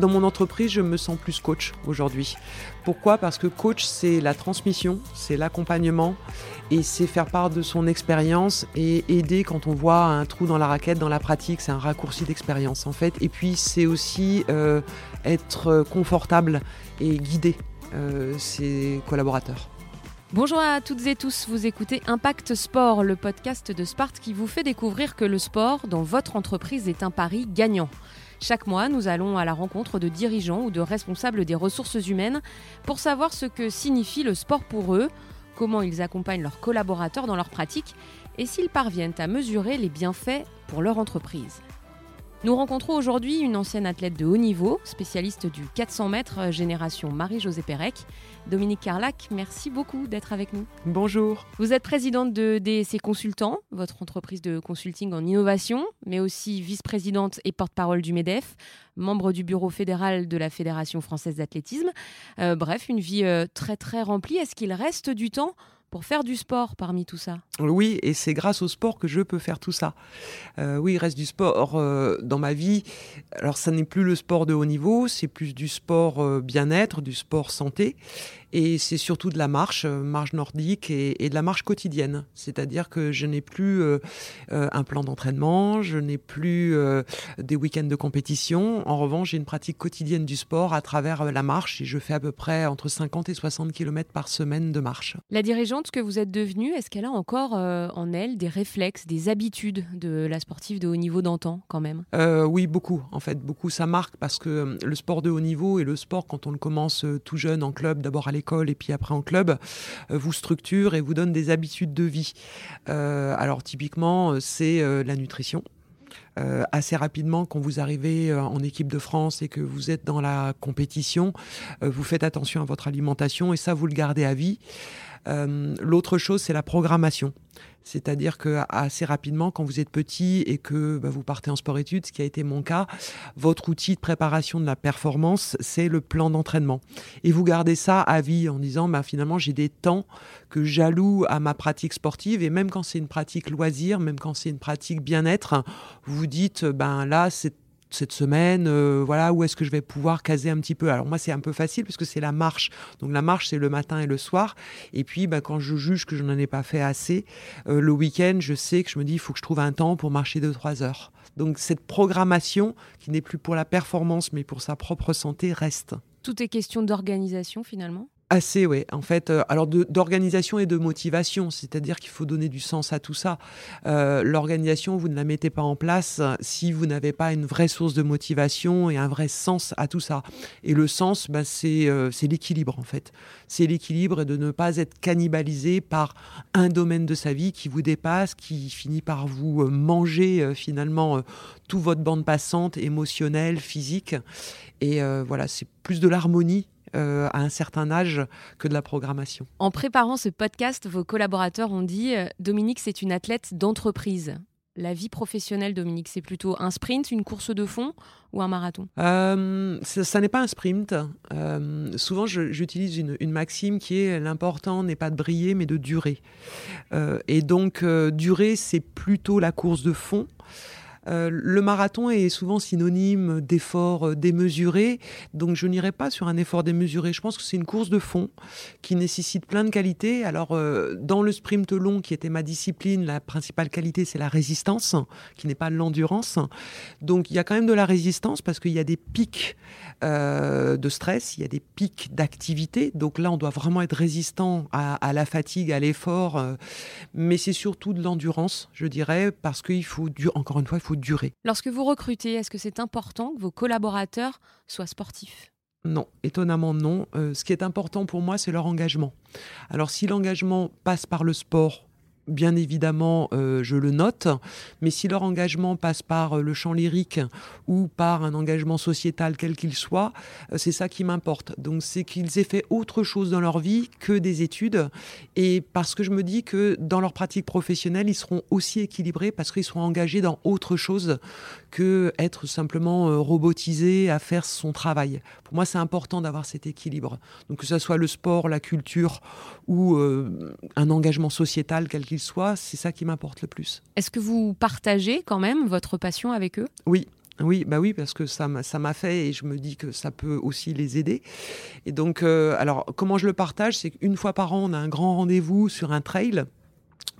dans mon entreprise, je me sens plus coach aujourd'hui. Pourquoi? Parce que coach, c'est la transmission, c'est l'accompagnement et c'est faire part de son expérience et aider quand on voit un trou dans la raquette, dans la pratique, c'est un raccourci d'expérience en fait. Et puis c'est aussi euh, être confortable et guider euh, ses collaborateurs. Bonjour à toutes et tous, vous écoutez Impact Sport, le podcast de Sparte qui vous fait découvrir que le sport dans votre entreprise est un pari gagnant. Chaque mois, nous allons à la rencontre de dirigeants ou de responsables des ressources humaines pour savoir ce que signifie le sport pour eux, comment ils accompagnent leurs collaborateurs dans leur pratique et s'ils parviennent à mesurer les bienfaits pour leur entreprise. Nous rencontrons aujourd'hui une ancienne athlète de haut niveau, spécialiste du 400 mètres euh, génération Marie-Josée Pérec. Dominique Carlac, merci beaucoup d'être avec nous. Bonjour. Vous êtes présidente de DSC Consultants, votre entreprise de consulting en innovation, mais aussi vice-présidente et porte-parole du MEDEF, membre du bureau fédéral de la Fédération française d'athlétisme. Euh, bref, une vie euh, très très remplie. Est-ce qu'il reste du temps pour faire du sport parmi tout ça Oui, et c'est grâce au sport que je peux faire tout ça. Euh, oui, il reste du sport euh, dans ma vie. Alors, ça n'est plus le sport de haut niveau, c'est plus du sport euh, bien-être, du sport santé. Et c'est surtout de la marche, euh, marche nordique et, de la marche quotidienne. C'est-à-dire que je n'ai plus euh, euh, un plan d'entraînement, je n'ai plus des week-ends de compétition. En revanche, j'ai une pratique quotidienne du sport à travers la marche et je fais à peu près entre 50 et 60 km par semaine de marche. La dirigeante que vous êtes devenue, est-ce qu'elle a encore en elle des réflexes, des habitudes de la sportive de haut niveau d'antan quand même? Oui, beaucoup. En fait, beaucoup. Ça marque parce que le sport de haut niveau et le sport, quand on le commence tout jeune en club, d'abord à école et puis après en club, euh, vous structure et vous donne des habitudes de vie. Euh, alors typiquement, euh, c'est la nutrition. assez rapidement, quand vous arrivez en équipe de France et que vous êtes dans la compétition, vous faites attention à votre alimentation et ça, vous le gardez à vie. L'autre chose, c'est la programmation. C'est-à-dire que assez rapidement, quand vous êtes petit et que bah, vous partez en sport-études, ce qui a été mon cas, votre outil de préparation de la performance, c'est le plan d'entraînement. Et vous gardez ça à vie en disant, bah, finalement, j'ai des temps que j'alloue à ma pratique sportive. Et même quand c'est une pratique loisir, même quand c'est une pratique bien-être, vous vous dites, ben là, c'est cette semaine, euh, voilà, où est-ce que je vais pouvoir caser un petit peu. Alors moi, c'est un peu facile parce que c'est la marche. Donc la marche, c'est le matin et le soir. Et puis, bah, quand je juge que je n'en ai pas fait assez, euh, le week-end, je sais que je me dis, il faut que je trouve un temps pour marcher 2-3 heures. Donc cette programmation, qui n'est plus pour la performance, mais pour sa propre santé, reste. Tout est question d'organisation finalement? Assez, oui. En fait, euh, alors d'organisation et de motivation, c'est-à-dire qu'il faut donner du sens à tout ça. Euh, l'organisation, vous ne la mettez pas en place si vous n'avez pas une vraie source de motivation et un vrai sens à tout ça. Et le sens, ben, c'est l'équilibre, en fait. C'est l'équilibre de ne pas être cannibalisé par un domaine de sa vie qui vous dépasse, qui finit par vous manger finalement tout votre bande passante, émotionnelle, physique. Et voilà, c'est plus de l'harmonie euh, à un certain âge que de la programmation. En préparant ce podcast, vos collaborateurs ont dit euh, Dominique, c'est une athlète d'entreprise. La vie professionnelle, Dominique, c'est plutôt un sprint, une course de fond ou un marathon? Euh, Ça, n'est pas un sprint. souvent, j'utilise une, une, maxime qui est l'important n'est pas de briller, mais de durer. et donc, durer, c'est plutôt la course de fond. Euh, le marathon est souvent synonyme d'effort euh, démesuré, donc je n'irai pas sur un effort démesuré. Je pense que c'est une course de fond qui nécessite plein de qualités. Alors, euh, dans le sprint long, qui était ma discipline, la principale qualité, c'est la résistance, qui n'est pas l'endurance. Donc, il y a quand même de la résistance parce qu'il y a des pics de stress, il y a des pics d'activité. Donc là, on doit vraiment être résistant à, la fatigue, à l'effort, mais c'est surtout de l'endurance, je dirais, parce qu'il faut, encore une fois, il faut Lorsque vous recrutez, est-ce que c'est important que vos collaborateurs soient sportifs? Non, étonnamment non. Euh, ce qui est important pour moi, c'est leur engagement. Alors si l'engagement passe par le sport, bien évidemment, euh, je le note, mais si leur engagement passe par euh, le chant lyrique ou par un engagement sociétal quel qu'il soit, euh, c'est ça qui m'importe. Donc c'est qu'ils aient fait autre chose dans leur vie que des études, et parce que je me dis que dans leur pratique professionnelle, ils seront aussi équilibrés parce qu'ils seront engagés dans autre chose que être simplement robotisé à faire son travail. Pour moi, c'est important d'avoir cet équilibre. Donc que ce soit le sport, la culture ou un engagement sociétal quel qu'il soit, c'est ça qui m'importe le plus. Est-ce que vous partagez quand même votre passion avec eux? Oui, Oui, bah oui, parce que ça m'a fait et je me dis que ça peut aussi les aider. Et donc, euh, alors, comment je le partage C'est qu'une fois par an, on a un grand rendez-vous sur un trail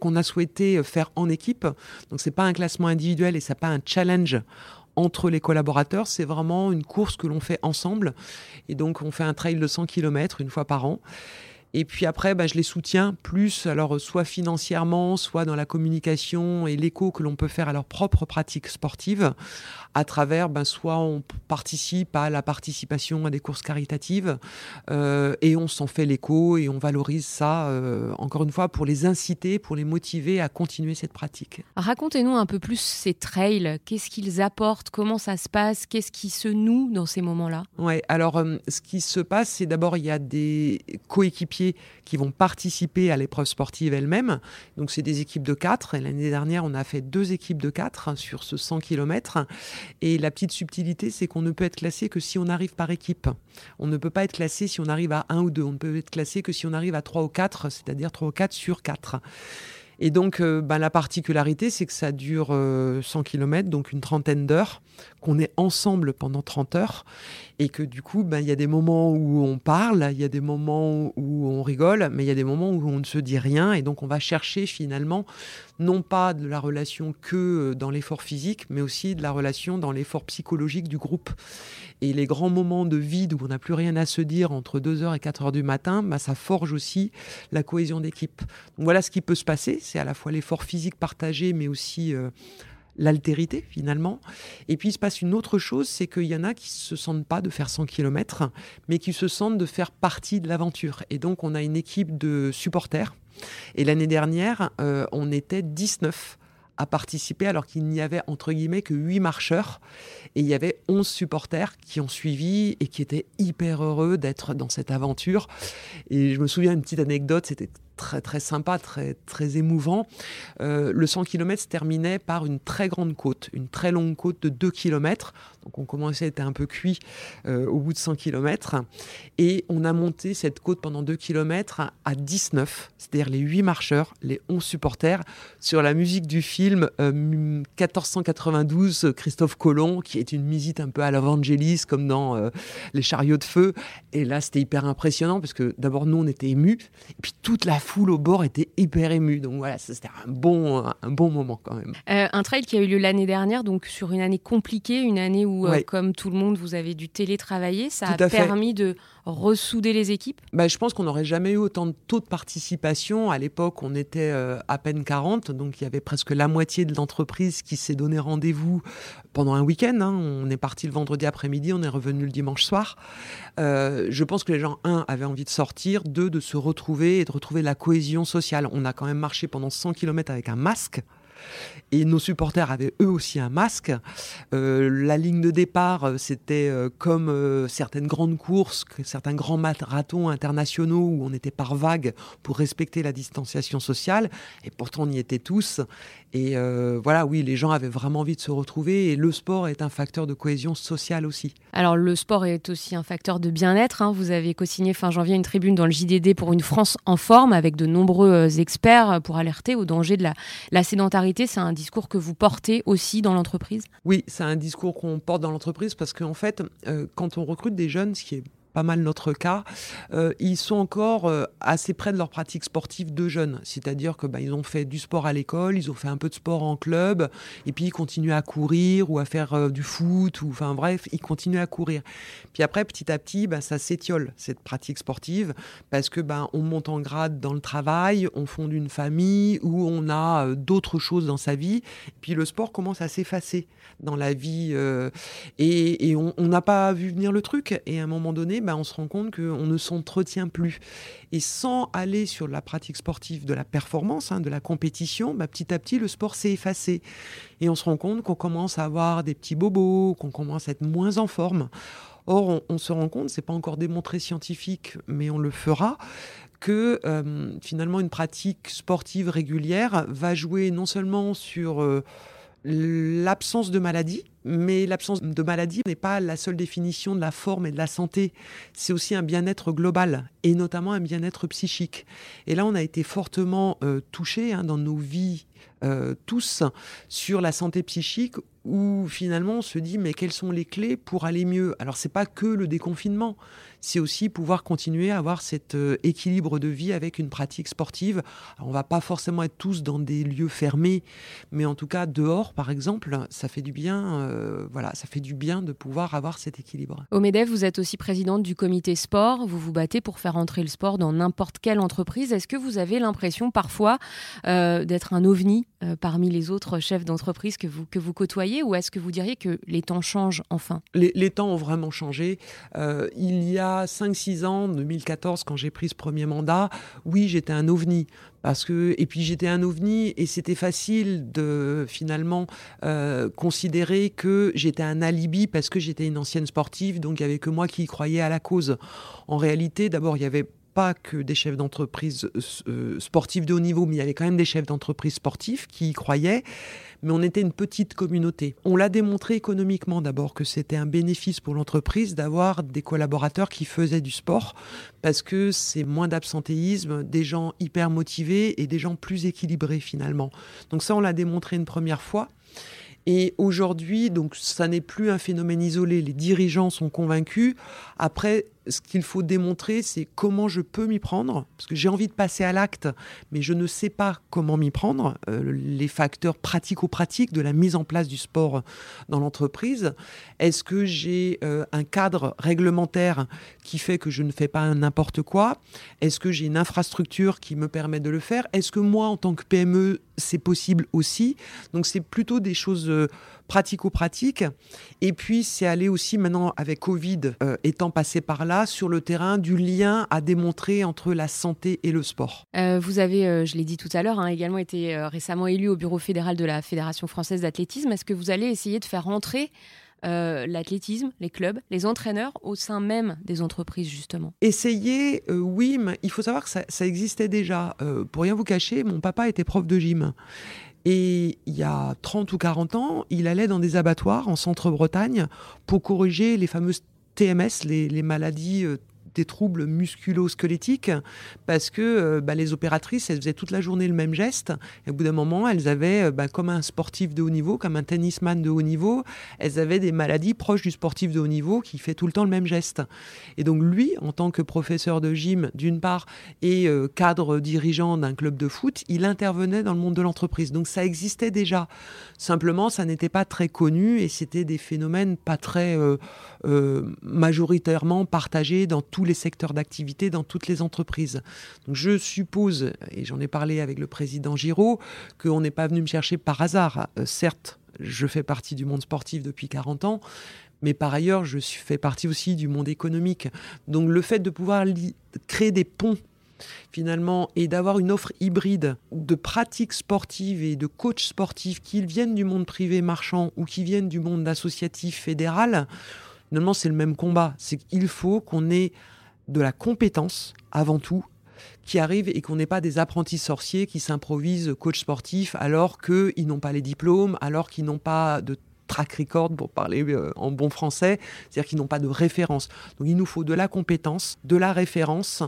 qu'on a souhaité faire en équipe. Donc, c'est pas un classement individuel et c'est pas un challenge entre les collaborateurs, c'est vraiment une course que l'on fait ensemble. Et donc, on fait un trail de 100 km une fois par an. Et puis après, bah, je les soutiens plus, alors soit financièrement, soit dans la communication et l'écho que l'on peut faire à leurs propres pratiques sportives, à travers, ben, soit on participe à la participation à des courses caritatives, euh, et on s'en fait l'écho et on valorise ça, euh, encore une fois, pour les inciter, pour les motiver à continuer cette pratique. Racontez-nous un peu plus ces trails, qu'est-ce qu'ils apportent, comment ça se passe, qu'est-ce qui se noue dans ces moments-là? Ouais, alors euh, ce qui se passe, c'est d'abord il y a des coéquipiers qui vont participer à l'épreuve sportive elle-même. Donc c'est des équipes de 4. Et l'année dernière, on a fait deux équipes de 4 sur ce 100 km. Et la petite subtilité, c'est qu'on ne peut être classé que si on arrive par équipe. On ne peut pas être classé si on arrive à 1 ou 2. On ne peut être classé que si on arrive à 3 ou 4, c'est-à-dire 3 ou 4 sur 4. Et donc, euh, bah, la particularité, c'est que ça dure 100 euh, km, donc une trentaine d'heures, qu'on est ensemble pendant 30 heures, et que du coup, bah, il y a des moments où on parle, il y a des moments où on rigole, mais il y a des moments où on ne se dit rien, et donc on va chercher finalement, non pas de la relation que euh, dans l'effort physique, mais aussi de la relation dans l'effort psychologique du groupe. Et les grands moments de vide où on n'a plus rien à se dire entre 2h et 4h du matin, bah, ça forge aussi la cohésion d'équipe. Voilà ce qui peut se passer c'est à la fois l'effort physique partagé, mais aussi euh, l'altérité finalement. Et puis il se passe une autre chose, c'est qu'il y en a qui se sentent pas de faire 100 km, mais qui se sentent de faire partie de l'aventure. Et donc on a une équipe de supporters. Et l'année dernière, euh, on était 19 à participer alors qu'il n'y avait entre guillemets que 8 marcheurs et il y avait 11 supporters qui ont suivi et qui étaient hyper heureux d'être dans cette aventure. Et je me souviens une petite anecdote, c'était très très sympa, très très émouvant. Euh, le 100 km se terminait par une très grande côte, une très longue côte de 2 km. Donc on commençait à être un peu cuit euh, au bout de 100 km. Et on a monté cette côte pendant 2 km à 19, c'est-à-dire les 8 marcheurs, les 11 supporters, sur la musique du film 1492 euh, Christophe Colomb, qui est une visite un peu à l'Evangelis, comme dans Les chariots de feu. Et là, c'était hyper impressionnant, parce que d'abord, nous, on était émus. Et puis toute la foule au bord était hyper émue. Donc voilà, c'était un bon, un bon moment quand même. Euh, un trail qui a eu lieu l'année dernière, donc sur une année compliquée, une année où, euh, comme tout le monde, vous avez dû télétravailler. Ça a permis de ressouder les équipes? Bah, Je pense qu'on n'aurait jamais eu autant de taux de participation. À l'époque, on était euh, à peine 40, donc il y avait presque la moitié de l'entreprise qui s'est donné rendez-vous pendant un week-end. Hein. On est parti le vendredi après-midi, on est revenu le dimanche soir. Euh, je pense que les gens, un, avaient envie de sortir, deux, de se retrouver et de retrouver la cohésion sociale. On a quand même marché pendant 100 km avec un masque. Et nos supporters avaient eux aussi un masque. Euh, la ligne de départ, euh, c'était euh, comme certaines grandes courses, certains grands marathons internationaux où on était par vagues pour respecter la distanciation sociale. Et pourtant, on y était tous. Et voilà, oui, les gens avaient vraiment envie de se retrouver. Et le sport est un facteur de cohésion sociale aussi. Alors, le sport est aussi un facteur de bien-être. Hein. Vous avez co-signé fin janvier une tribune dans le JDD pour une France en forme avec de nombreux experts pour alerter au danger de la, la sédentarité. C'est un discours que vous portez aussi dans l'entreprise? Oui, c'est un discours qu'on porte dans l'entreprise parce qu'en fait, euh, quand on recrute des jeunes, ce qui est pas mal notre cas, euh, ils sont encore euh, assez près de leur pratique sportive de jeunes. C'est-à-dire que bah, ils ont fait du sport à l'école, ils ont fait un peu de sport en club, et puis ils continuent à courir ou à faire euh, du foot, ou enfin bref, ils continuent à courir. Puis après, petit à petit, bah, ça s'étiole cette pratique sportive parce que bah, on monte en grade dans le travail, on fonde une famille où on a d'autres choses dans sa vie, puis le sport commence à s'effacer dans la vie et, et, on n'a pas vu venir le truc. Et à un moment donné, bah, on se rend compte qu'on ne s'entretient plus. Et sans aller sur la pratique sportive de la performance, hein, de la compétition, bah, petit à petit, le sport s'est effacé. Et on se rend compte qu'on commence à avoir des petits bobos, qu'on commence à être moins en forme. Or, on, se rend compte, c'est pas encore démontré scientifique, mais on le fera, que euh, finalement une pratique sportive régulière va jouer non seulement sur euh, l'absence de maladie, Mais l'absence de maladie n'est pas la seule définition de la forme et de la santé. C'est aussi un bien-être global et notamment un bien-être psychique. Et là, on a été fortement euh, touchés hein, dans nos vies euh, tous sur la santé psychique où finalement on se dit mais quelles sont les clés pour aller mieux? Alors c'est pas que le déconfinement, c'est aussi pouvoir continuer à avoir cet euh, équilibre de vie avec une pratique sportive. On on va pas forcément être tous dans des lieux fermés, mais en tout cas dehors par exemple, ça fait du bien. Euh, voilà, ça fait du bien de pouvoir avoir cet équilibre. Au Medef, vous êtes aussi présidente du comité sport. Vous vous battez pour faire entrer le sport dans n'importe quelle entreprise. Est-ce que vous avez l'impression parfois euh, d'être un ovni parmi les autres chefs d'entreprise que vous que vous côtoyez, ou est-ce que vous diriez que les temps changent enfin? Les, les, temps ont vraiment changé. il y a 5-6 ans, 2014, quand j'ai pris ce premier mandat, oui, j'étais un ovni. Parce que, et puis j'étais un ovni et c'était facile de finalement euh, considérer que j'étais un alibi parce que j'étais une ancienne sportive, donc il n'y avait que moi qui y croyais à la cause. En réalité, d'abord, il y avait pas que des chefs d'entreprise euh, sportifs de haut niveau, mais il y avait quand même des chefs d'entreprise sportifs qui y croyaient. Mais on était une petite communauté. On l'a démontré économiquement d'abord que c'était un bénéfice pour l'entreprise d'avoir des collaborateurs qui faisaient du sport parce que c'est moins d'absentéisme, des gens hyper motivés et des gens plus équilibrés finalement. Donc ça, on l'a démontré une première fois. Et aujourd'hui, donc, ça n'est plus un phénomène isolé. Les dirigeants sont convaincus. Après, ce qu'il faut démontrer, c'est comment je peux m'y prendre, parce que j'ai envie de passer à l'acte, mais je ne sais pas comment m'y prendre. Euh, les facteurs pratico-pratiques de la mise en place du sport dans l'entreprise. Est-ce que j'ai euh, un cadre réglementaire qui fait que je ne fais pas n'importe quoi? Est-ce que j'ai une infrastructure qui me permet de le faire? Est-ce que moi, en tant que PME, c'est possible aussi? Donc c'est plutôt des choses euh, pratico-pratiques. Et puis c'est aller aussi maintenant avec Covid étant passé par là sur le terrain, du lien à démontrer entre la santé et le sport. Euh, vous avez, euh, je l'ai dit tout à l'heure, hein, également été euh, récemment élu au bureau fédéral de la Fédération française d'athlétisme. Est-ce que vous allez essayer de faire rentrer l'athlétisme, les clubs, les entraîneurs au sein même des entreprises, justement? Essayer, oui, mais il faut savoir que ça, ça existait déjà. pour rien vous cacher, mon papa était prof de gym. Et il y a 30 ou 40 ans, il allait dans des abattoirs en centre-Bretagne pour corriger les fameuses TMS, les, maladies euh, des troubles musculo-squelettiques parce que euh, bah, les opératrices, elles faisaient toute la journée le même geste. Et au bout d'un moment, elles avaient, euh, bah, comme un sportif de haut niveau, comme un tennisman de haut niveau, elles avaient des maladies proches du sportif de haut niveau qui fait tout le temps le même geste. Et donc lui, en tant que professeur de gym, d'une part, et euh, cadre dirigeant d'un club de foot, il intervenait dans le monde de l'entreprise. Donc ça existait déjà. Simplement, ça n'était pas très connu et c'était des phénomènes pas très majoritairement partagés dans tous les secteurs d'activité, dans toutes les entreprises. Donc je suppose, et j'en ai parlé avec le président Giraud, qu'on n'est pas venu me chercher par hasard. Euh, certes, je fais partie du monde sportif depuis 40 ans, mais par ailleurs, je fais partie aussi du monde économique. Donc le fait de pouvoir créer des ponts finalement, et d'avoir une offre hybride de pratiques sportives et de coachs sportifs, qu'ils viennent du monde privé marchand ou qui viennent du monde associatif fédéral, finalement, c'est le même combat. C'est qu'il faut qu'on ait de la compétence avant tout qui arrive et qu'on n'ait pas des apprentis sorciers qui s'improvisent coach sportif alors qu'ils n'ont pas les diplômes, alors qu'ils n'ont pas de track record pour parler euh, en bon français, c'est-à-dire qu'ils n'ont pas de référence. Donc il nous faut de la compétence, de la référence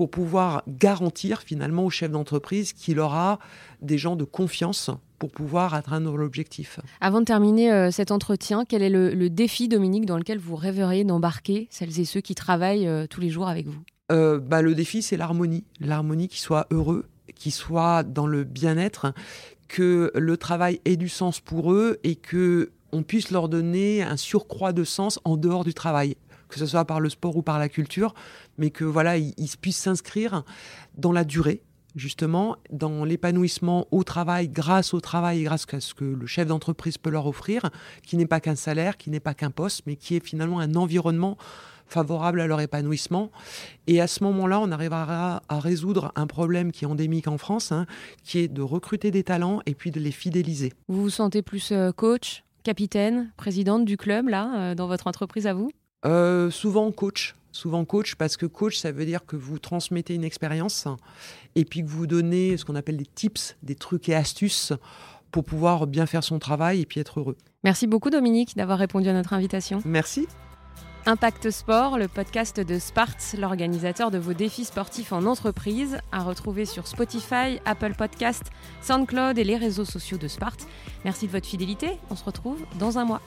pour pouvoir garantir finalement au chef d'entreprise qu'il aura des gens de confiance pour pouvoir atteindre l'objectif. Avant de terminer euh, cet entretien, quel est le, défi, Dominique, dans lequel vous rêveriez d'embarquer celles et ceux qui travaillent euh, tous les jours avec vous? Euh, bah, Le défi, c'est l'harmonie. L'harmonie qui soit heureux, qui soit dans le bien-être, que le travail ait du sens pour eux et que on puisse leur donner un surcroît de sens en dehors du travail que ce soit par le sport ou par la culture, mais que voilà, ils puissent s'inscrire dans la durée, justement dans l'épanouissement au travail, grâce au travail et grâce à ce que le chef d'entreprise peut leur offrir, qui n'est pas qu'un salaire, qui n'est pas qu'un poste, mais qui est finalement un environnement favorable à leur épanouissement. Et à ce moment-là, on arrivera à résoudre un problème qui est endémique en France, hein, qui est de recruter des talents et puis de les fidéliser. Vous vous sentez plus euh, coach, capitaine, présidente du club, là, euh, dans votre entreprise à vous? Euh, Souvent coach souvent coach parce que coach, ça veut dire que vous transmettez une expérience et puis que vous donnez ce qu'on appelle des tips, des trucs et astuces pour pouvoir bien faire son travail et puis être heureux. Merci beaucoup Dominique d'avoir répondu à notre invitation. Merci. Impact Sport, le podcast de Spart, l'organisateur de vos défis sportifs en entreprise, à retrouver sur Spotify, Apple Podcast, SoundCloud et les réseaux sociaux de Spart. Merci de votre fidélité. On se retrouve dans un mois.